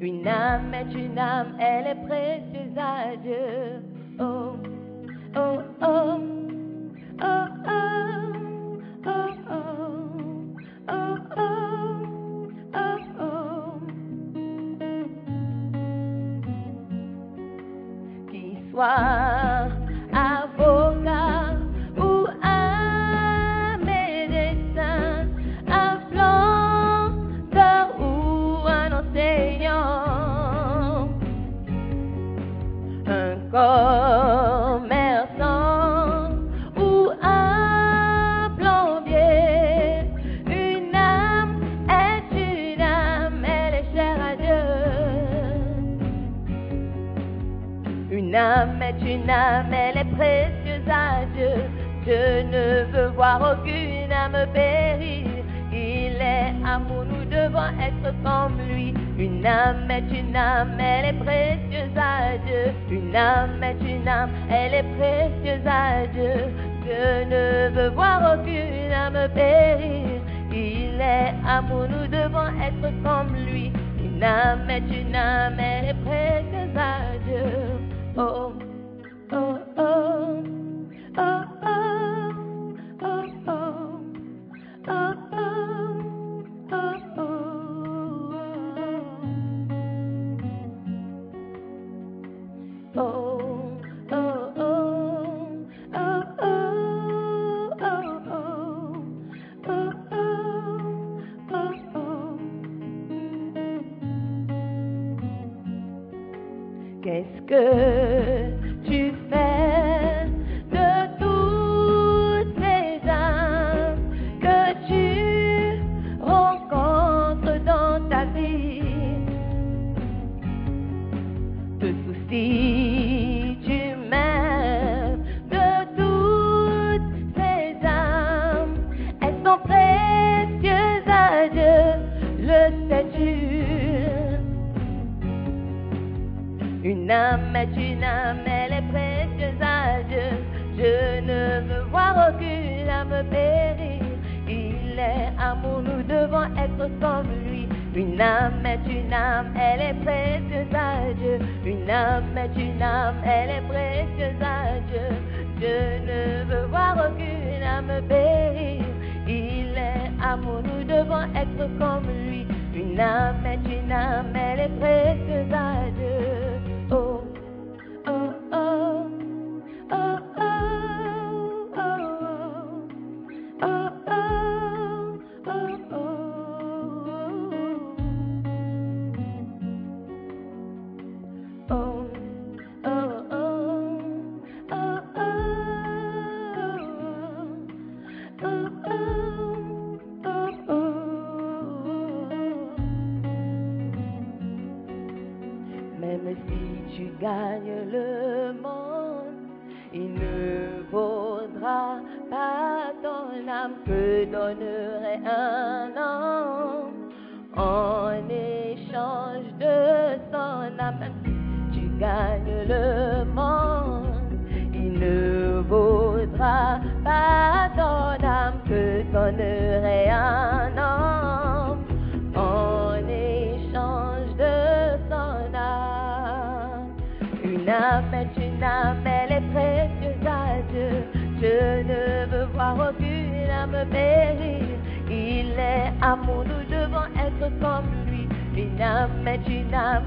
Une âme est une âme, elle est prête.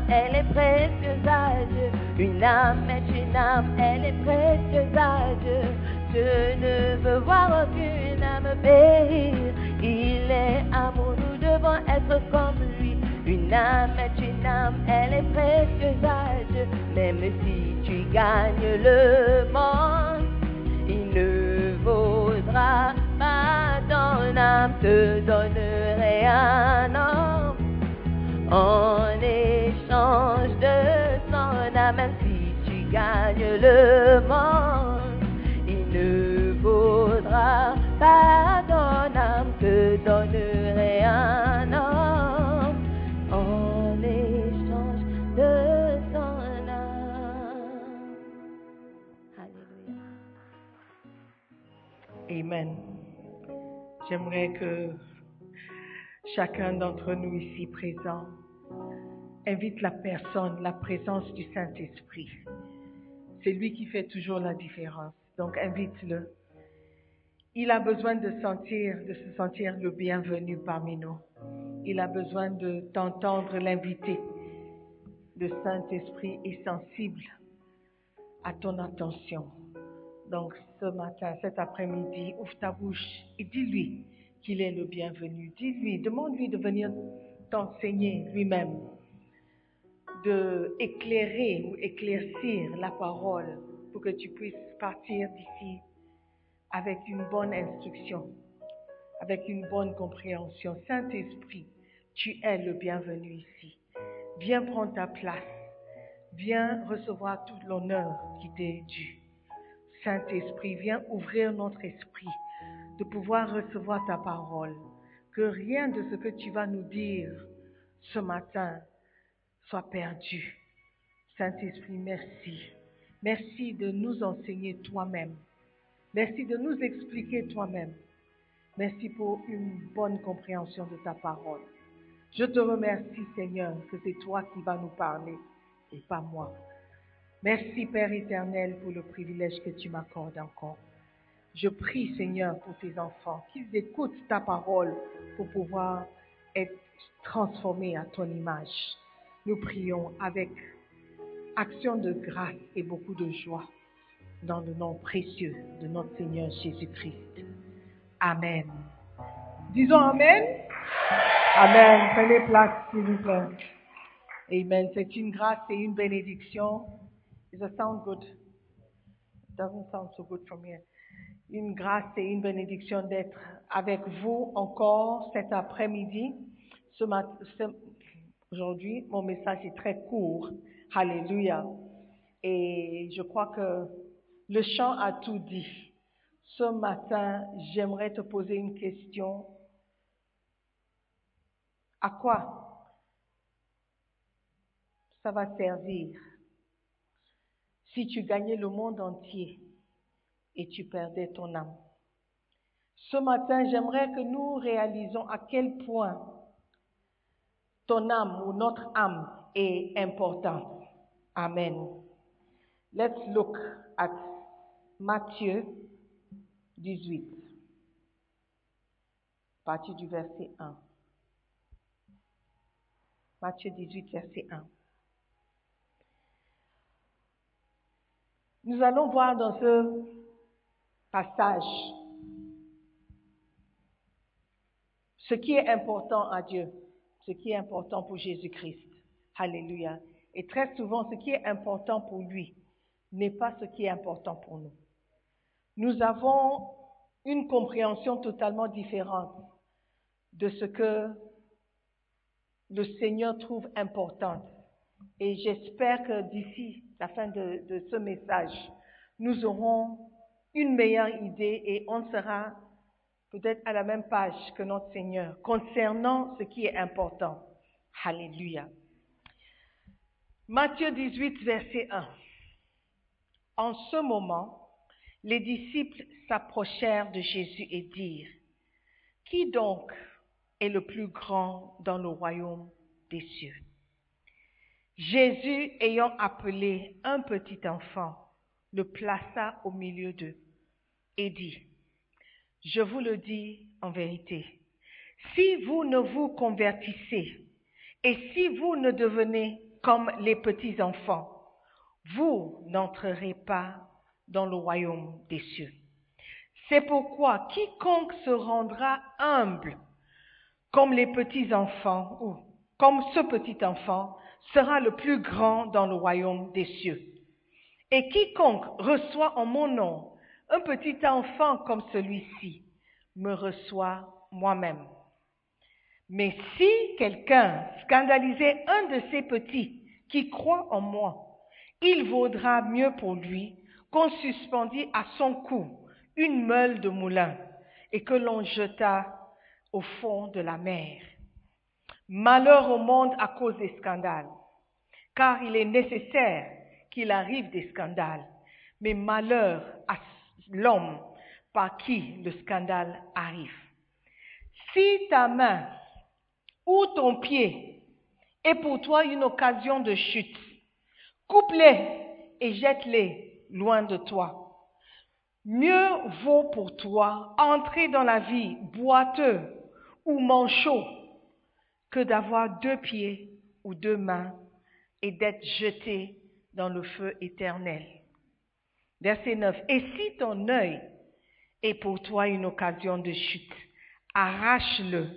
Elle est précieuse à Dieu. Une âme est une âme, elle est précieuse à Dieu. Je ne veux voir aucune âme périr. Il est amour, nous devons être comme lui. Une âme est une âme, elle est précieuse à Dieu. Même si tu gagnes le monde, il ne vaudra pas ton âme, te donnerait un homme en échange de son âme. Si tu gagnes le monde, il ne vaudra pas ton âme, te donnerait un homme en échange de son âme. Alléluia. Amen. J'aimerais que chacun d'entre nous ici présents invite la personne, la présence du Saint-Esprit. C'est lui qui fait toujours la différence. Donc invite-le. Il a besoin de sentir, de se sentir le bienvenu parmi nous. Il a besoin de t'entendre l'inviter. Le Saint-Esprit est sensible à ton attention. Donc ce matin, cet après-midi, ouvre ta bouche et dis-lui qu'il est le bienvenu. Dis-lui, demande-lui de venir t'enseigner lui-même, de éclairer ou éclaircir la parole pour que tu puisses partir d'ici avec une bonne instruction, avec une bonne compréhension. Saint-Esprit, tu es le bienvenu ici. Viens prendre ta place. Viens recevoir tout l'honneur qui t'est dû. Saint-Esprit, viens ouvrir notre esprit de pouvoir recevoir ta parole. Que rien de ce que tu vas nous dire ce matin soit perdu. Saint-Esprit, merci. Merci de nous enseigner toi-même. Merci de nous expliquer toi-même. Merci pour une bonne compréhension de ta parole. Je te remercie, Seigneur, que c'est toi qui vas nous parler et pas moi. Merci, Père éternel, pour le privilège que tu m'accordes encore. Je prie, Seigneur, pour tes enfants, qu'ils écoutent ta parole pour pouvoir être transformés à ton image. Nous prions avec action de grâce et beaucoup de joie dans le nom précieux de notre Seigneur Jésus-Christ. Amen. Disons Amen. Amen. Prenez place, s'il vous plaît. Amen. C'est une grâce et une bénédiction. Does it sound good? It doesn't sound so good from here. Une grâce et une bénédiction d'être avec vous encore cet après-midi. Ce ce- Aujourd'hui, mon message est très court. Alléluia. Et je crois que le chant a tout dit. Ce matin, j'aimerais te poser une question. À quoi ça va servir si tu gagnais le monde entier? Et tu perdais ton âme? Ce matin, j'aimerais que nous réalisons à quel point ton âme ou notre âme est importante. Amen. Let's look at Matthieu 18, à partir du verset 1. Matthieu 18, verset 1. Nous allons voir dans ce passage ce qui est important à Dieu, ce qui est important pour Jésus-Christ. Alléluia. Et très souvent, ce qui est important pour lui n'est pas ce qui est important pour nous. Nous avons une compréhension totalement différente de ce que le Seigneur trouve important. Et j'espère que d'ici la fin de, de ce message, nous aurons une meilleure idée et on sera peut-être à la même page que notre Seigneur concernant ce qui est important. Alléluia. Matthieu 18, verset 1. En ce moment, les disciples s'approchèrent de Jésus et dirent, Qui donc est le plus grand dans le royaume des cieux? Jésus, ayant appelé un petit enfant, le plaça au milieu d'eux et dit, Je vous le dis en vérité, si vous ne vous convertissez et si vous ne devenez comme les petits enfants, vous n'entrerez pas dans le royaume des cieux. C'est pourquoi quiconque se rendra humble comme les petits enfants ou comme ce petit enfant sera le plus grand dans le royaume des cieux. Et quiconque reçoit en mon nom un petit enfant comme celui-ci me reçoit moi-même. Mais si quelqu'un scandalisait un de ces petits qui croit en moi, il vaudra mieux pour lui qu'on suspendit à son cou une meule de moulin et que l'on jeta au fond de la mer. Malheur au monde à cause des scandales, car il est nécessaire qu'il arrive des scandales, mais malheur à l'homme par qui le scandale arrive. Si ta main ou ton pied est pour toi une occasion de chute, coupe-les et jette-les loin de toi. Mieux vaut pour toi entrer dans la vie boiteux ou manchot que d'avoir deux pieds ou deux mains et d'être jeté dans le feu éternel. Verset 9. Et si ton œil est pour toi une occasion de chute, arrache-le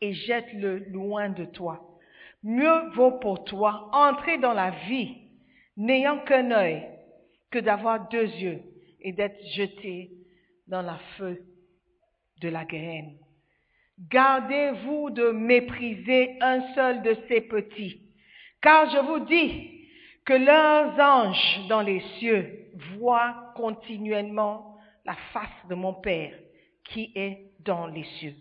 et jette-le loin de toi. Mieux vaut pour toi entrer dans la vie n'ayant qu'un œil que d'avoir deux yeux et d'être jeté dans la feu de la graine. Gardez-vous de mépriser un seul de ces petits, car je vous dis que leurs anges dans les cieux voient continuellement la face de mon Père qui est dans les cieux.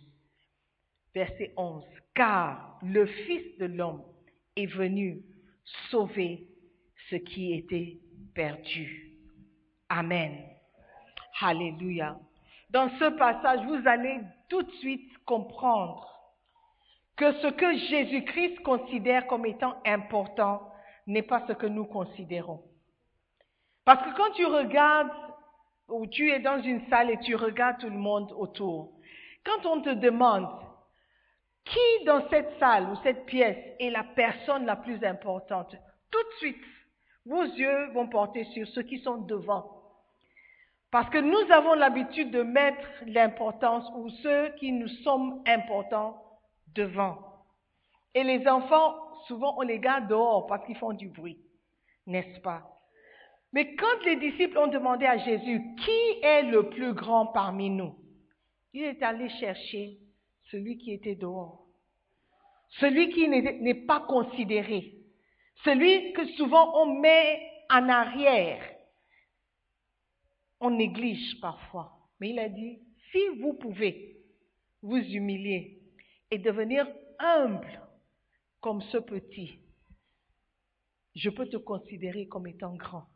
Verset 11. Car le Fils de l'homme est venu sauver ce qui était perdu. Amen. Alléluia. Dans ce passage, vous allez tout de suite comprendre que ce que Jésus-Christ considère comme étant important n'est pas ce que nous considérons. Parce que quand tu regardes, ou tu es dans une salle et tu regardes tout le monde autour, quand on te demande qui dans cette salle ou cette pièce est la personne la plus importante, tout de suite, vos yeux vont porter sur ceux qui sont devant. Parce que nous avons l'habitude de mettre l'importance ou ceux qui nous sommes importants devant. Et les enfants, souvent, on les garde dehors parce qu'ils font du bruit, n'est-ce pas? Mais quand les disciples ont demandé à Jésus, qui est le plus grand parmi nous? Il est allé chercher celui qui était dehors, celui qui n'est pas considéré, celui que souvent on met en arrière, on néglige parfois. Mais il a dit, si vous pouvez vous humilier et devenir humble comme ce petit, je peux te considérer comme étant grand.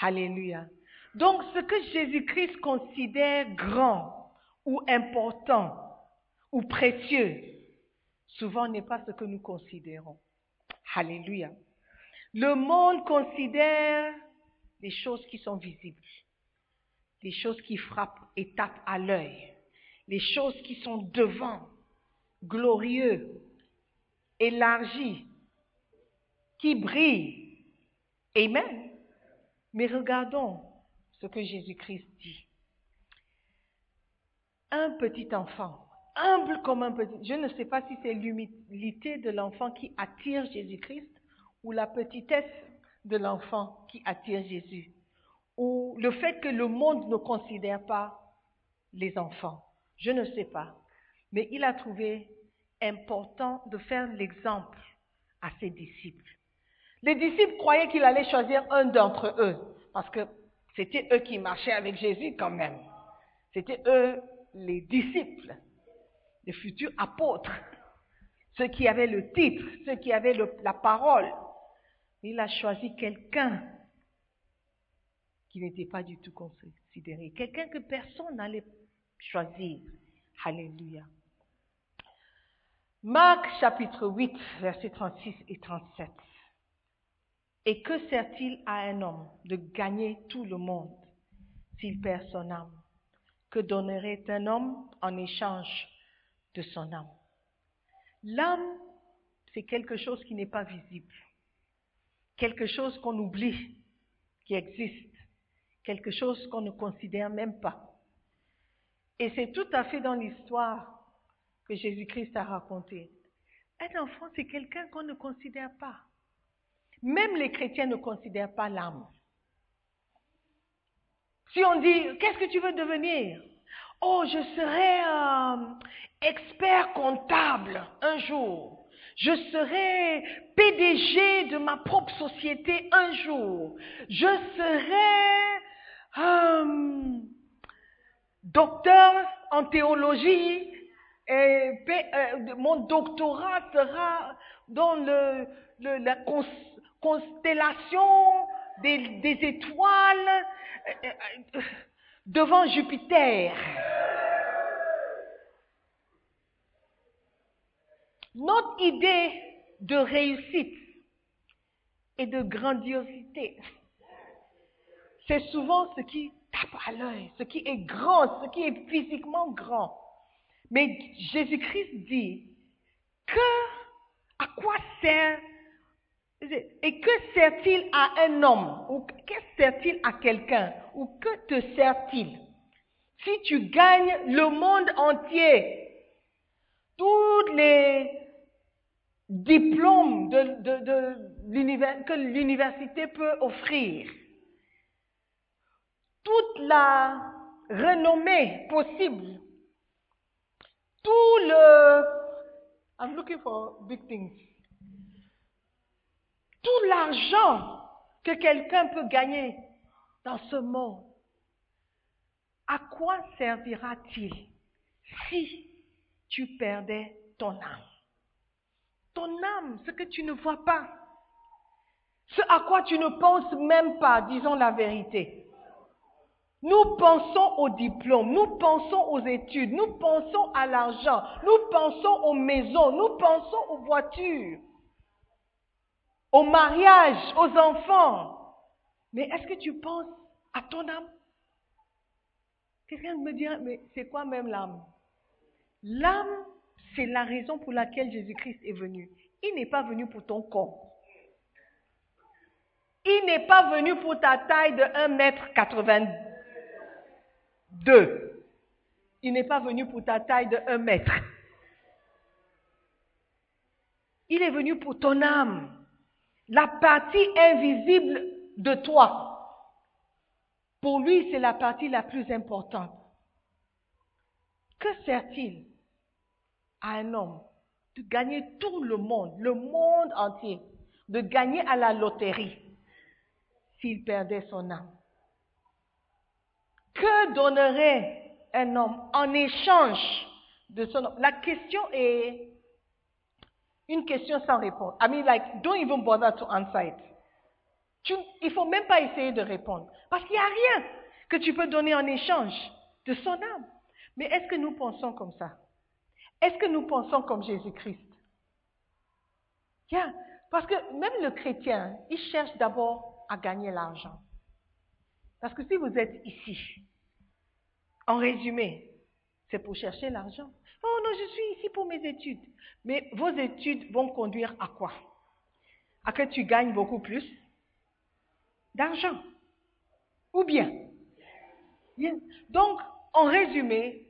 Alléluia. Donc ce que Jésus-Christ considère grand ou important ou précieux, souvent n'est pas ce que nous considérons. Alléluia. Le monde considère les choses qui sont visibles, les choses qui frappent et tapent à l'œil, les choses qui sont devant, glorieux, élargies, qui brillent. Amen. Mais regardons ce que Jésus-Christ dit. Un petit enfant humble comme un petit. Je ne sais pas si c'est l'humilité de l'enfant qui attire Jésus-Christ ou la petitesse de l'enfant qui attire Jésus ou le fait que le monde ne considère pas les enfants. Je ne sais pas. Mais il a trouvé important de faire l'exemple à ses disciples. Les disciples croyaient qu'il allait choisir un d'entre eux, parce que c'était eux qui marchaient avec Jésus quand même. C'était eux les disciples, les futurs apôtres, ceux qui avaient le titre, ceux qui avaient la parole. Il a choisi quelqu'un qui n'était pas du tout considéré, quelqu'un que personne n'allait choisir. Alléluia. Marc chapitre 8, versets 36 et 37. Et que sert-il à un homme de gagner tout le monde s'il perd son âme? Que donnerait un homme en échange de son âme? L'âme, c'est quelque chose qui n'est pas visible, quelque chose qu'on oublie, qui existe, quelque chose qu'on ne considère même pas. Et c'est tout à fait dans l'histoire que Jésus-Christ a racontée. Un enfant, c'est quelqu'un qu'on ne considère pas. Même les chrétiens ne considèrent pas l'âme. Si on dit, qu'est-ce que tu veux devenir? Oh, je serai euh, expert comptable un jour. Je serai PDG de ma propre société un jour. Je serai euh, docteur en théologie et euh, mon doctorat sera dans le, la constellation des, étoiles euh, euh, devant Jupiter. Notre idée de réussite et de grandiosité, c'est souvent ce qui tape à l'œil, ce qui est grand, ce qui est physiquement grand. Mais Jésus-Christ dit que à quoi sert et que sert-il à un homme ou que sert-il à quelqu'un ou que te sert-il? Si tu gagnes le monde entier, tous les diplômes que l'université peut offrir, toute la renommée possible, tout le... I'm looking for big things tout l'argent que quelqu'un peut gagner dans ce monde, à quoi servira-t-il si tu perdais ton âme? Ton âme, ce que tu ne vois pas, ce à quoi tu ne penses même pas, disons la vérité. Nous pensons au diplôme, nous pensons aux études, nous pensons à l'argent, nous pensons aux maisons, nous pensons aux voitures au mariage, aux enfants. Mais est-ce que tu penses à ton âme? Quelqu'un me dire, mais c'est quoi même l'âme? L'âme, c'est la raison pour laquelle Jésus-Christ est venu. Il n'est pas venu pour ton corps. Il n'est pas venu pour ta taille de 1m82. Il n'est pas venu pour ta taille de 1 mètre. Il est venu pour ton âme la partie invisible de toi. Pour lui, c'est la partie la plus importante. Que sert-il à un homme de gagner tout le monde, le monde entier, de gagner à la loterie s'il perdait son âme? Que donnerait un homme en échange de son âme? La question est une question sans réponse. I mean, like, don't even bother to answer it. il ne faut même pas essayer de répondre. Parce qu'il n'y a rien que tu peux donner en échange de son âme. Mais est-ce que nous pensons comme ça? Est-ce que nous pensons comme Jésus-Christ? Yeah. Parce que même le chrétien, il cherche d'abord à gagner l'argent. Parce que si vous êtes ici, en résumé, c'est pour chercher l'argent. Oh non, je suis ici pour mes études. Mais vos études vont conduire à quoi? À que tu gagnes beaucoup plus d'argent. Ou bien Donc, en résumé,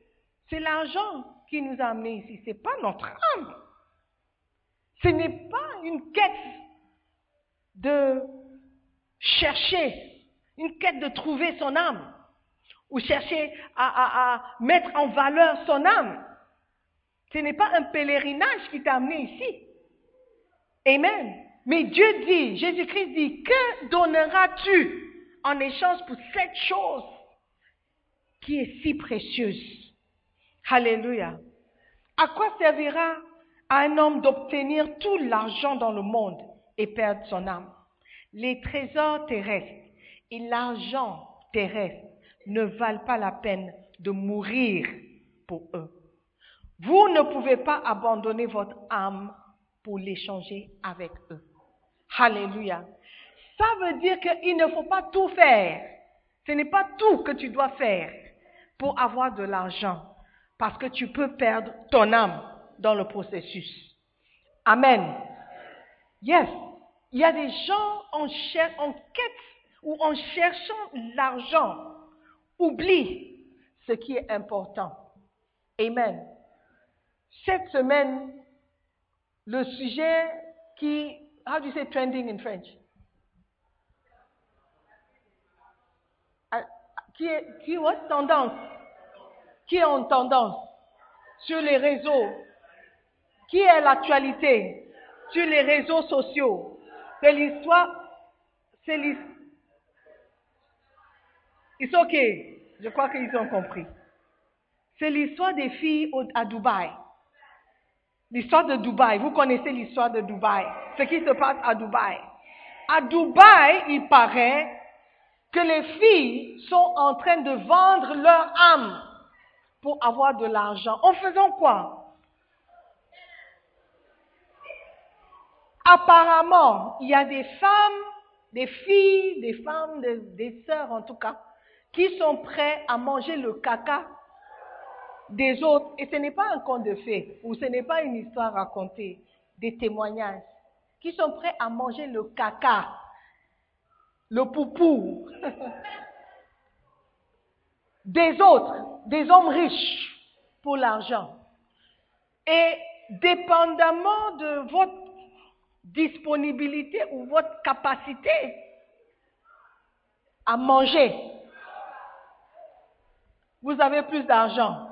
c'est l'argent qui nous a amenés ici. Ce n'est pas notre âme. Ce n'est pas une quête de chercher, une quête de trouver son âme, ou chercher à mettre en valeur son âme. Ce n'est pas un pèlerinage qui t'a amené ici. Amen. Mais Dieu dit, Jésus-Christ dit, que donneras-tu en échange pour cette chose qui est si précieuse? Alléluia. À quoi servira à un homme d'obtenir tout l'argent dans le monde et perdre son âme? Les trésors terrestres et l'argent terrestre ne valent pas la peine de mourir pour eux. Vous ne pouvez pas abandonner votre âme pour l'échanger avec eux. Alléluia. Ça veut dire qu'il ne faut pas tout faire. Ce n'est pas tout que tu dois faire pour avoir de l'argent, parce que tu peux perdre ton âme dans le processus. Amen. Yes. Il y a des gens en, en quête ou en cherchant l'argent, oublient ce qui est important. Amen. Cette semaine, le sujet qui, how do you say trending in French? Ah, qui est, qui? Tendance. Qui est en tendance sur les réseaux? Qui est l'actualité sur les réseaux sociaux? C'est l'histoire, c'est l'histoire. It's okay. Je crois qu'ils ont compris. C'est l'histoire des filles à Dubaï. L'histoire de Dubaï. Vous connaissez l'histoire de Dubaï. Ce qui se passe à Dubaï. À Dubaï, il paraît que les filles sont en train de vendre leur âme pour avoir de l'argent. En faisant quoi? Apparemment, il y a des femmes, des filles, des femmes, des, des sœurs en tout cas, qui sont prêts à manger le caca des autres. Et ce n'est pas un conte de fées, ou ce n'est pas une histoire racontée, des témoignages, qui sont prêts à manger le caca, le poupou des autres, des hommes riches pour l'argent. Et dépendamment de votre disponibilité ou votre capacité à manger, vous avez plus d'argent.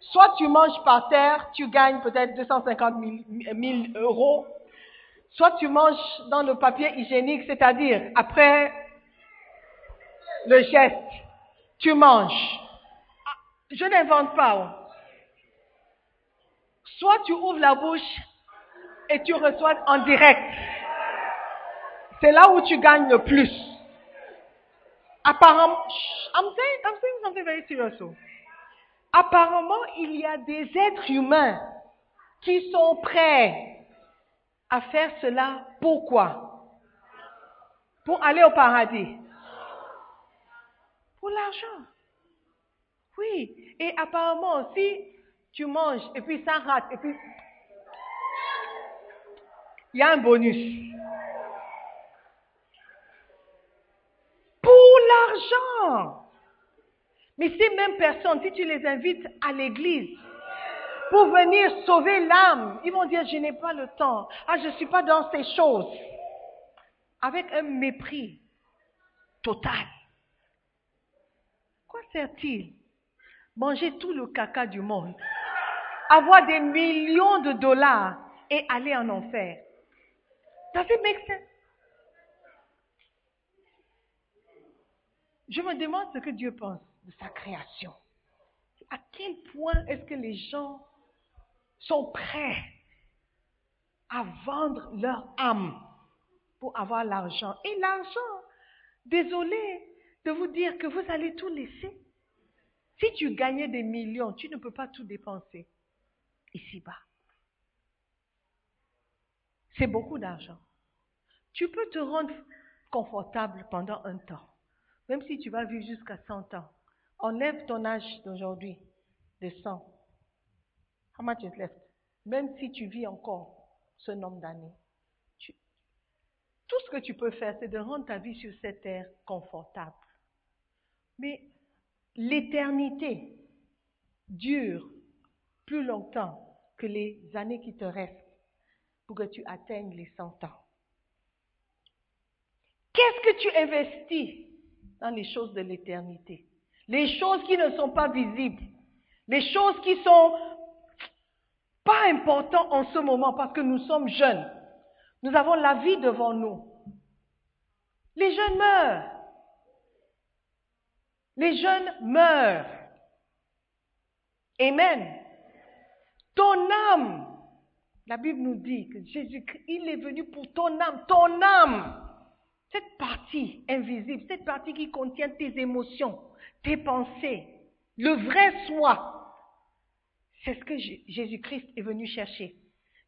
Soit tu manges par terre, tu gagnes peut-être 250 000 euros. Soit tu manges dans le papier hygiénique, c'est-à-dire après le geste, tu manges. Ah, je n'invente pas. Soit tu ouvres la bouche et tu reçois en direct. C'est là où tu gagnes le plus. Apparemment, I'm saying, I'm saying something very serious. Apparemment, il y a des êtres humains qui sont prêts à faire cela. Pourquoi? Pour aller au paradis. Pour l'argent. Oui. Et apparemment, si tu manges et puis ça rate, et puis il y a un bonus. l'argent. Mais ces mêmes personnes, si tu les invites à l'église pour venir sauver l'âme, ils vont dire, je n'ai pas le temps. Ah, je ne suis pas dans ces choses. Avec un mépris total. Quoi sert-il Manger tout le caca du monde, avoir des millions de dollars et aller en enfer. Ça fait make sense? Je me demande ce que Dieu pense sa création. À quel point est-ce que les gens sont prêts à vendre leur âme pour avoir l'argent? Et l'argent, désolé de vous dire que vous allez tout laisser. Si tu gagnais des millions, tu ne peux pas tout dépenser ici-bas. C'est beaucoup d'argent. Tu peux te rendre confortable pendant un temps. Même si tu vas vivre jusqu'à 100 ans, enlève ton âge d'aujourd'hui de 100. How much is? Même si tu vis encore ce nombre d'années, tout ce que tu peux faire, c'est de rendre ta vie sur cette terre confortable. Mais l'éternité dure plus longtemps que les années qui te restent pour que tu atteignes les 100 ans. Qu'est-ce que tu investis dans les choses de l'éternité? Les choses qui ne sont pas visibles. Les choses qui sont pas importantes en ce moment parce que nous sommes jeunes. Nous avons la vie devant nous. Les jeunes meurent. Les jeunes meurent. Amen. Ton âme, la Bible nous dit que Jésus-Christ, il est venu pour ton âme, ton âme. Cette partie invisible, cette partie qui contient tes émotions, tes pensées, le vrai soi, c'est ce que Jésus-Christ est venu chercher.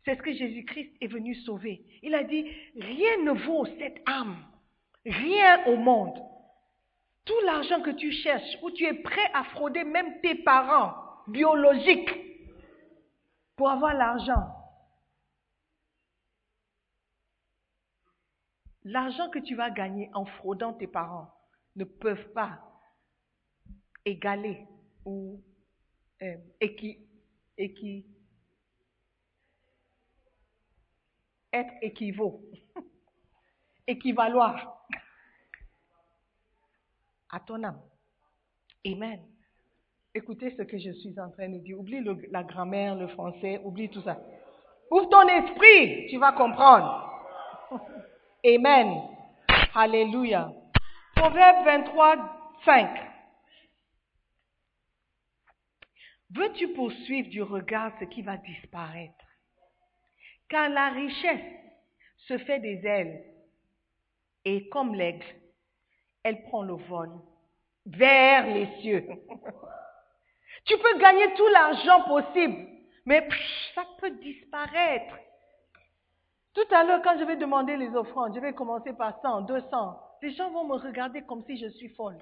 C'est ce que Jésus-Christ est venu sauver. Il a dit, rien ne vaut cette âme. Rien au monde. Tout l'argent que tu cherches, où tu es prêt à frauder même tes parents biologiques pour avoir l'argent. L'argent que tu vas gagner en fraudant tes parents ne peuvent pas égaler ou euh, qui être équivaut, équivaloir à ton âme. Amen. Écoutez ce que je suis en train de dire. Oublie la grammaire, le français, oublie tout ça. Ouvre ton esprit, tu vas comprendre. Amen. Alléluia. Proverbe 23, 5. Veux-tu poursuivre du regard ce qui va disparaître? Car la richesse se fait des ailes, et comme l'aigle, elle prend le vol vers les cieux. tu peux gagner tout l'argent possible, mais ça peut disparaître. Tout à l'heure, quand je vais demander les offrandes, je vais commencer par 100, 200. Les gens vont me regarder comme si je suis folle.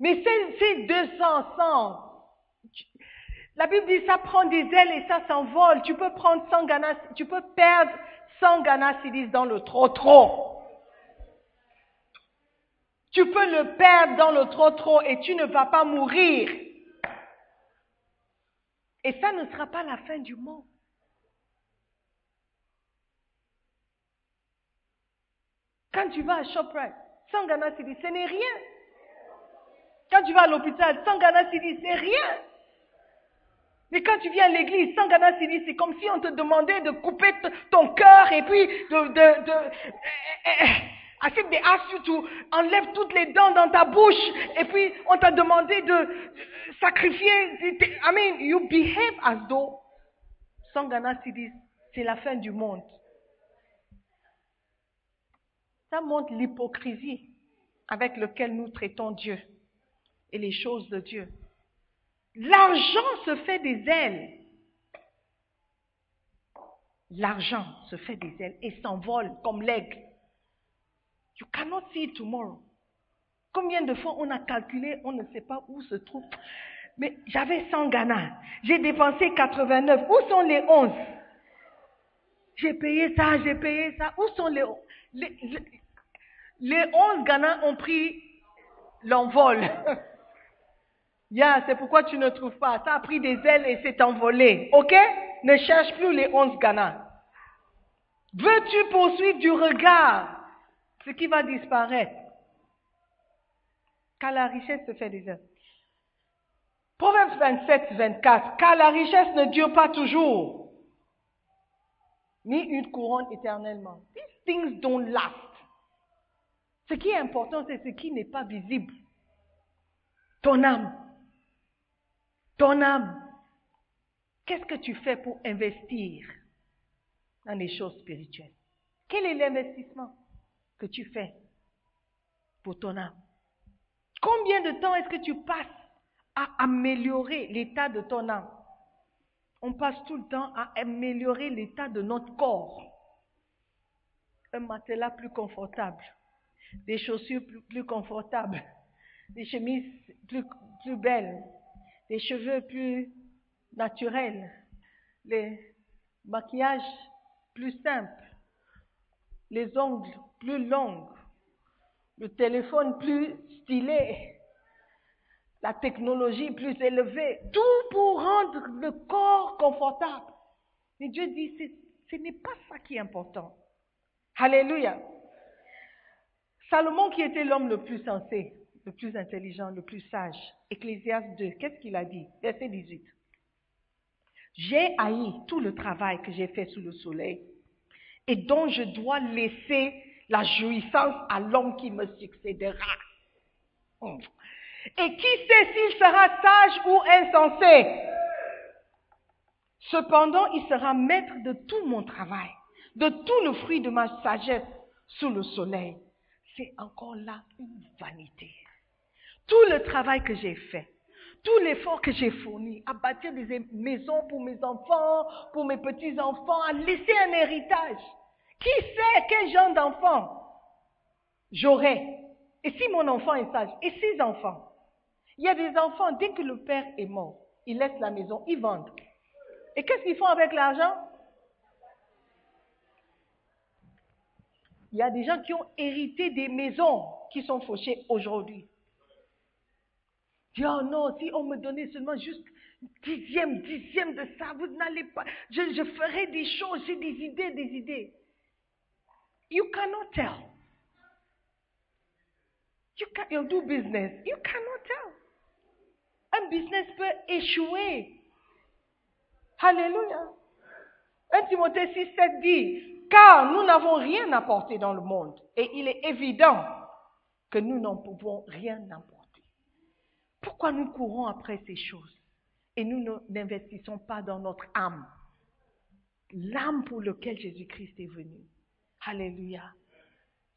Mais c'est 200, 100, la Bible dit ça prend des ailes et ça s'envole. Tu peux prendre 100 ganas, tu peux perdre 100 ganas dans le trop trop. Tu peux le perdre dans le trop trop et tu ne vas pas mourir. Et ça ne sera pas la fin du monde. Quand tu vas à ShopRite, 100 ganas ce n'est rien. Quand tu vas à l'hôpital, 100 ganas c'est rien. Mais quand tu viens à l'église, sans Ghana c'est comme si on te demandait de couper ton cœur et puis de, de, de, de des astuces, tu enlèves toutes les dents dans ta bouche et puis on t'a demandé de sacrifier. I mean, you behave as though sans Ghana c'est la fin du monde. Ça montre l'hypocrisie avec laquelle nous traitons Dieu et les choses de Dieu. L'argent se fait des ailes. L'argent se fait des ailes et s'envole comme l'aigle. You cannot see tomorrow. Combien de fois on a calculé, on ne sait pas où se trouve. Mais j'avais 100 Ghana. J'ai dépensé 89. Où sont les 11 J'ai payé ça, j'ai payé ça. Où sont les 11 les, les 11 Ghana ont pris l'envol. Yeah, c'est pourquoi tu ne trouves pas. Ça a pris des ailes et s'est envolé. OK? Ne cherche plus les onze Ghana. Veux-tu poursuivre du regard ce qui va disparaître? Car la richesse se fait des ailes. Proverbe 27, 24. Car la richesse ne dure pas toujours, ni une couronne éternellement. Things don't last. Ce qui est important, c'est ce qui n'est pas visible. Ton âme, ton âme, qu'est-ce que tu fais pour investir dans les choses spirituelles? Quel est l'investissement que tu fais pour ton âme? Combien de temps est-ce que tu passes à améliorer l'état de ton âme? On passe tout le temps à améliorer l'état de notre corps. Un matelas plus confortable, des chaussures plus, confortables, des chemises plus, plus belles, les cheveux plus naturels, les maquillages plus simples, les ongles plus longs, le téléphone plus stylé, la technologie plus élevée, tout pour rendre le corps confortable. Mais Dieu dit, ce n'est pas ça qui est important. Alléluia. Salomon qui était l'homme le plus sensé, le plus intelligent, le plus sage. Ecclésiaste 2, qu'est-ce qu'il a dit? Verset 18. J'ai haï tout le travail que j'ai fait sous le soleil et dont je dois laisser la jouissance à l'homme qui me succédera. Hmm. Et qui sait s'il sera sage ou insensé? Cependant, il sera maître de tout mon travail, de tout le fruit de ma sagesse sous le soleil. C'est encore là une vanité. Tout le travail que j'ai fait, tout l'effort que j'ai fourni à bâtir des maisons pour mes enfants, pour mes petits-enfants, à laisser un héritage. Qui sait quel genre d'enfant j'aurai Et si mon enfant est sage Et ses enfants? Il y a des enfants, dès que le père est mort, ils laissent la maison, ils vendent. Et qu'est-ce qu'ils font avec l'argent? Il y a des gens qui ont hérité des maisons qui sont fauchées aujourd'hui. oh non, si on me donnait seulement juste dixième, dixième de ça, vous n'allez pas. Je, ferai des choses, j'ai des idées, des idées. You cannot tell. You can, you do business. You cannot tell. Un business peut échouer. Alléluia. 1 Timothée 6, 7 dit, car nous n'avons rien apporté dans le monde et il est évident que nous n'en pouvons rien apporter. Pourquoi nous courons après ces choses et nous n'investissons pas dans notre âme? L'âme pour laquelle Jésus-Christ est venu. Alléluia.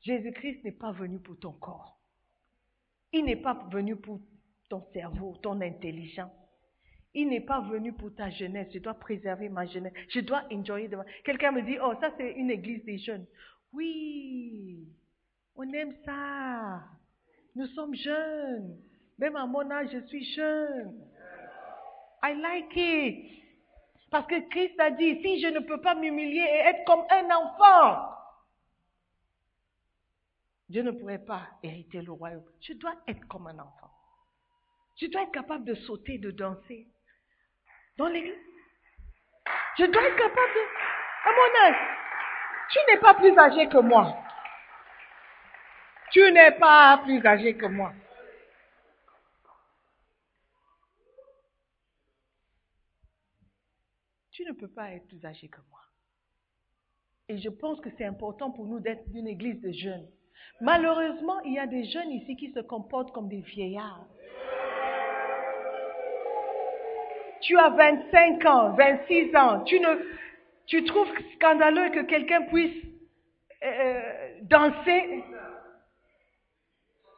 Jésus-Christ n'est pas venu pour ton corps. Il n'est pas venu pour ton cerveau, ton intelligence. Il n'est pas venu pour ta jeunesse. Je dois préserver ma jeunesse. Je dois enjoyer. Quelqu'un me dit, oh, ça c'est une église des jeunes. Oui, on aime ça. Nous sommes jeunes. Même à mon âge, je suis jeune. I like it. Parce que Christ a dit, si je ne peux pas m'humilier et être comme un enfant, je ne pourrais pas hériter le royaume. Je dois être comme un enfant. Je dois être capable de sauter, de danser l'église. Je dois être capable de... À mon âge, tu n'es pas plus âgé que moi. Tu n'es pas plus âgé que moi. Tu ne peux pas être plus âgé que moi. Et je pense que c'est important pour nous d'être une église de jeunes. Malheureusement, il y a des jeunes ici qui se comportent comme des vieillards. Tu as 25 ans, 26 ans, tu, ne, tu trouves scandaleux que quelqu'un puisse euh, danser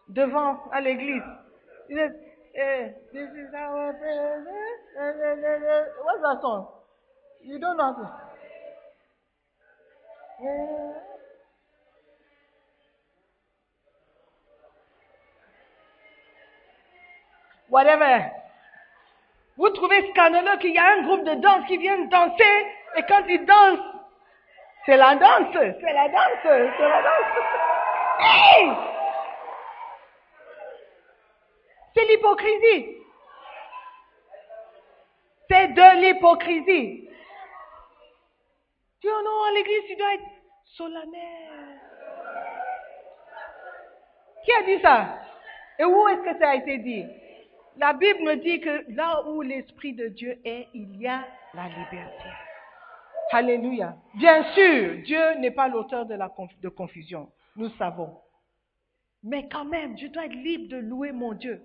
devant à l'église. this is our What's that song? You don't know. whatever. Vous trouvez scandaleux qu'il y a un groupe de danse qui vient danser et quand ils dansent, c'est la danse, c'est la danse, c'est la danse. Hey! C'est l'hypocrisie. C'est de l'hypocrisie. Tu oh non, l'église, tu dois être solennel. Qui a dit ça? Et où est-ce que ça a été dit? La Bible me dit que là où l'Esprit de Dieu est, il y a la liberté. Alléluia. Bien sûr, Dieu n'est pas l'auteur de la de confusion. Nous savons. Mais quand même, je dois être libre de louer mon Dieu.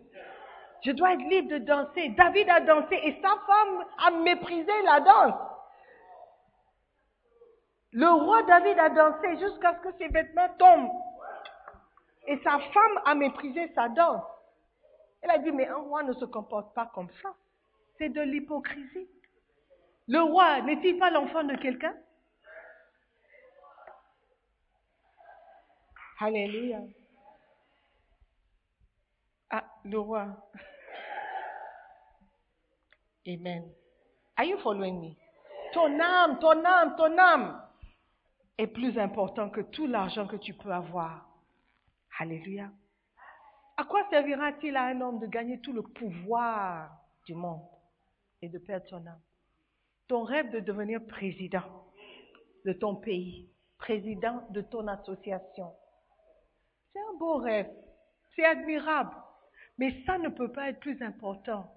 Je dois être libre de danser. David a dansé et sa femme a méprisé la danse. Le roi David a dansé jusqu'à ce que ses vêtements tombent. Et sa femme a méprisé sa danse. Elle a dit, mais un roi ne se comporte pas comme ça. C'est de l'hypocrisie. Le roi n'est-il pas l'enfant de quelqu'un? Alléluia. Ah, le roi. Amen. Are you following me? Ton âme, ton âme, ton âme est plus important que tout l'argent que tu peux avoir. Alléluia. À quoi servira-t-il à un homme de gagner tout le pouvoir du monde et de perdre son âme? Ton rêve de devenir président de ton pays, président de ton association, c'est un beau rêve, c'est admirable, mais ça ne peut pas être plus important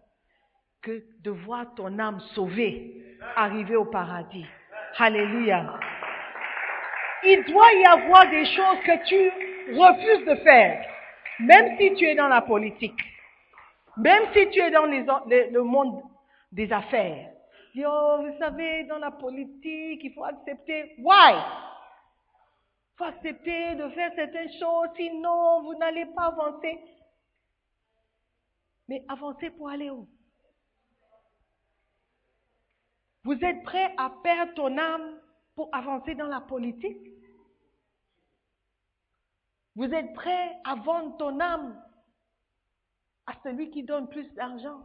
que de voir ton âme sauvée arriver au paradis. Alléluia. il doit y avoir des choses que tu refuses de faire, même si tu es dans la politique, même si tu es dans les, le, le monde des affaires. Dis, oh, vous savez, dans la politique, il faut accepter. Why? Il faut accepter de faire certaines choses, sinon vous n'allez pas avancer. Mais avancer pour aller où? Vous êtes prêt à perdre ton âme pour avancer dans la politique? Vous êtes prêt à vendre ton âme à celui qui donne plus d'argent?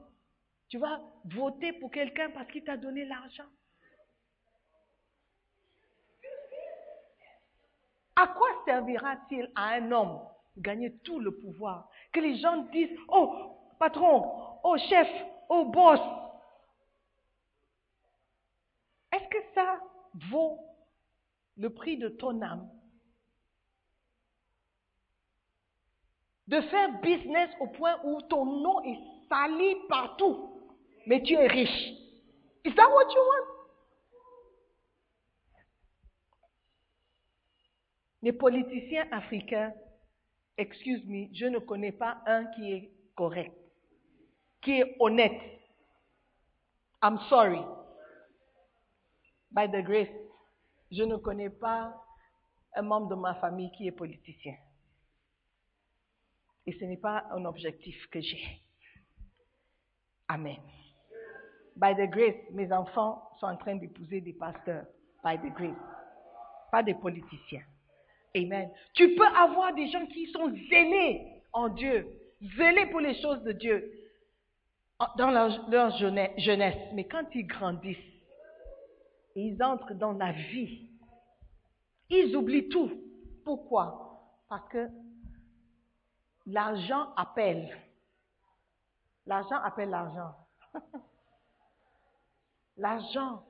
Tu vas voter pour quelqu'un parce qu'il t'a donné l'argent. À quoi servira-t-il à un homme gagner tout le pouvoir? Que les gens disent, oh patron, oh chef, oh boss. Est-ce que ça vaut le prix de ton âme? De faire business au point où ton nom est sali partout mais tu es riche. Is that what you want? Les politiciens africains, excuse me, je ne connais pas un qui est correct, qui est honnête. I'm sorry. By the grace, je ne connais pas un membre de ma famille qui est politicien. Et ce n'est pas un objectif que j'ai. Amen. By the grace, mes enfants sont en train d'épouser des pasteurs. By the grace. Pas des politiciens. Amen. Tu peux avoir des gens qui sont zélés en Dieu, zélés pour les choses de Dieu dans leur, jeunesse. Mais quand ils grandissent, ils entrent dans la vie. Ils oublient tout. Pourquoi? Parce que l'argent appelle. L'argent appelle l'argent. L'argent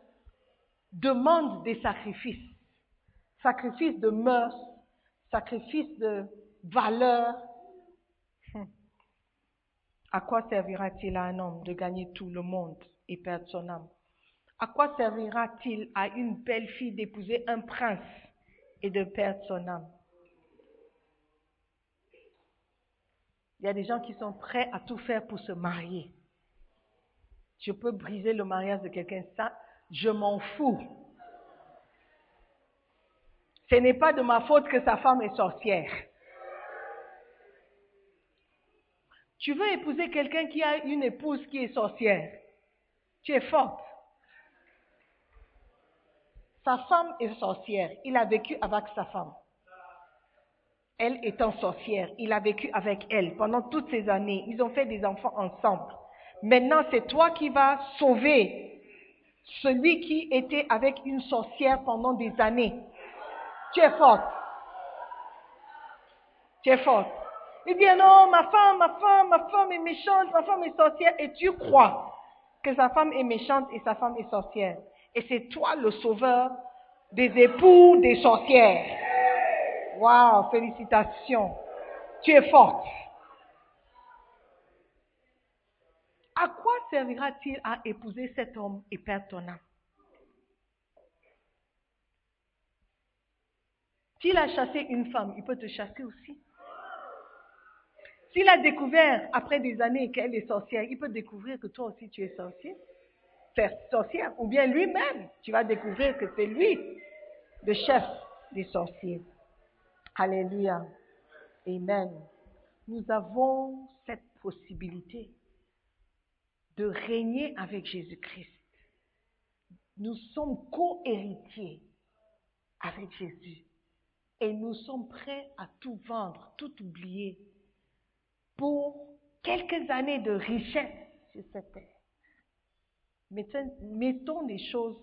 demande des sacrifices. Sacrifices de mœurs, sacrifices de valeurs. Hum. À quoi servira-t-il à un homme de gagner tout le monde et perdre son âme? À quoi servira-t-il à une belle fille d'épouser un prince et de perdre son âme? Il y a des gens qui sont prêts à tout faire pour se marier. Je peux briser le mariage de quelqu'un, ça, je m'en fous. Ce n'est pas de ma faute que sa femme est sorcière. Tu veux épouser quelqu'un qui a une épouse qui est sorcière? Tu es forte. Sa femme est sorcière. Il a vécu avec sa femme. Elle étant sorcière, il a vécu avec elle pendant toutes ces années. Ils ont fait des enfants ensemble. Maintenant, c'est toi qui vas sauver celui qui était avec une sorcière pendant des années. Tu es forte. Tu es forte. Il dit non, ma femme, ma femme, ma femme est méchante, ma femme est sorcière. Et tu crois que sa femme est méchante et sa femme est sorcière. Et c'est toi le sauveur des époux des sorcières. Waouh, félicitations. Tu es forte. À quoi servira-t-il à épouser cet homme et perdre ton âme? S'il a chassé une femme, il peut te chasser aussi. S'il a découvert après des années qu'elle est sorcière, il peut découvrir que toi aussi tu es sorcier. sorcière. Ou bien lui-même, tu vas découvrir que c'est lui le chef des sorciers. Alléluia. Amen. Nous avons cette possibilité de régner avec Jésus-Christ. Nous sommes co-héritiers avec Jésus. Et nous sommes prêts à tout vendre, tout oublier pour quelques années de richesse sur cette terre. Mettons, les choses